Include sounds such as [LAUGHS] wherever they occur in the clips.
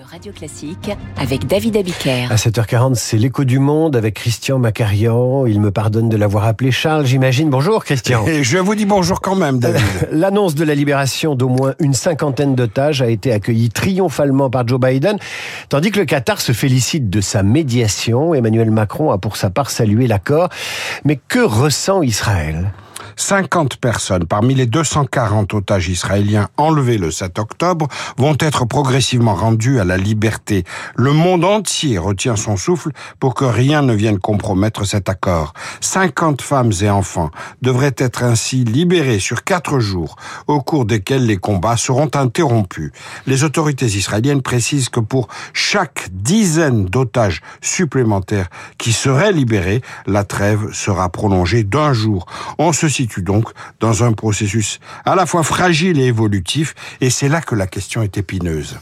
de Radio Classique avec David Abiker. À 7h40, c'est l'écho du monde avec Christian Macarian. Il me pardonne de l'avoir appelé Charles, j'imagine. Bonjour Christian. Et je vous dis bonjour quand même, [LAUGHS] David. L'annonce de la libération d'au moins une cinquantaine d'otages a été accueillie triomphalement par Joe Biden, tandis que le Qatar se félicite de sa médiation. Emmanuel Macron a pour sa part salué l'accord. Mais que ressent Israël? 50 personnes parmi les 240 otages israéliens enlevés le 7 octobre vont être progressivement rendues à la liberté. Le monde entier retient son souffle pour que rien ne vienne compromettre cet accord. 50 femmes et enfants devraient être ainsi libérés sur quatre jours, au cours desquels les combats seront interrompus. Les autorités israéliennes précisent que pour chaque dizaine d'otages supplémentaires qui seraient libérés, la trêve sera prolongée d'un jour. On se situe donc dans un processus à la fois fragile et évolutif, et c'est là que la question est épineuse.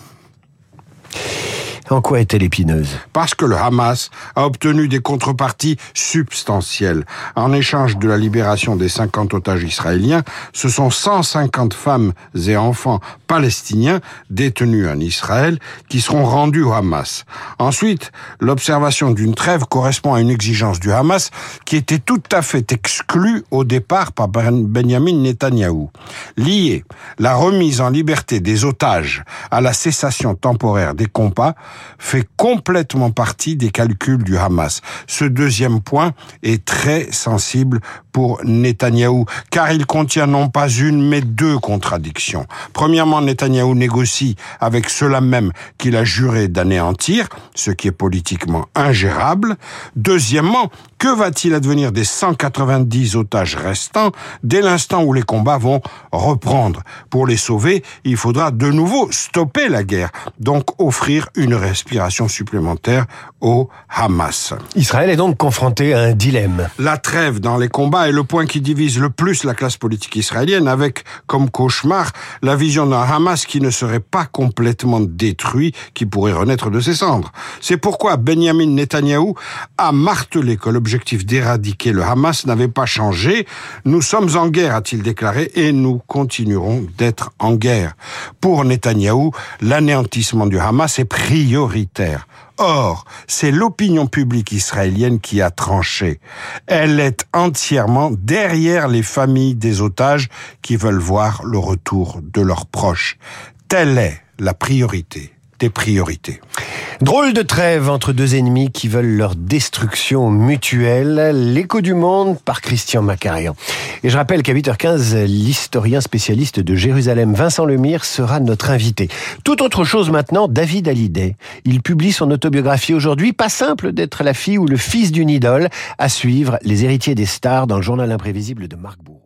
En quoi est-elle épineuse? Parce que le Hamas a obtenu des contreparties substantielles. En échange de la libération des 50 otages israéliens, ce sont 150 femmes et enfants palestiniens détenus en Israël qui seront rendus au Hamas. Ensuite, l'observation d'une trêve correspond à une exigence du Hamas qui était tout à fait exclue au départ par ben-, Benjamin Netanyahou. Liée la remise en liberté des otages à la cessation temporaire des combats, fait complètement partie des calculs du Hamas. Ce deuxième point est très sensible pour Netanyahou, car il contient non pas une, mais deux contradictions. Premièrement, Netanyahou négocie avec ceux-là même qu'il a juré d'anéantir, ce qui est politiquement ingérable. Deuxièmement, que va-t-il advenir des 190 otages restants dès l'instant où les combats vont reprendre? Pour les sauver, il faudra de nouveau stopper la guerre, donc offrir une respiration supplémentaire au Hamas. Israël est donc confronté à un dilemme. La trêve dans les combats est le point qui divise le plus la classe politique israélienne, avec comme cauchemar la vision d'un Hamas qui ne serait pas complètement détruit, qui pourrait renaître de ses cendres. C'est pourquoi Benjamin Netanyahou a martelé que l'objectif d'éradiquer le Hamas n'avait pas changé. Nous sommes en guerre, a-t-il déclaré, et nous continuerons d'être en guerre. Pour Netanyahou, l'anéantissement du Hamas est prioritaire. Or, c'est l'opinion publique israélienne qui a tranché. Elle est entièrement derrière les familles des otages qui veulent voir le retour de leurs proches. Telle est la priorité des priorités. Drôle de trêve entre deux ennemis qui veulent leur destruction mutuelle. L'écho du monde par Christian Macarian. Et je rappelle qu'à 8h15, l'historien spécialiste de Jérusalem, Vincent Lemire, sera notre invité. Tout autre chose maintenant, David Hallyday. Il publie son autobiographie aujourd'hui. Pas simple d'être la fille ou le fils d'une idole. À suivre, les héritiers des stars dans le journal imprévisible de Marc Bourg.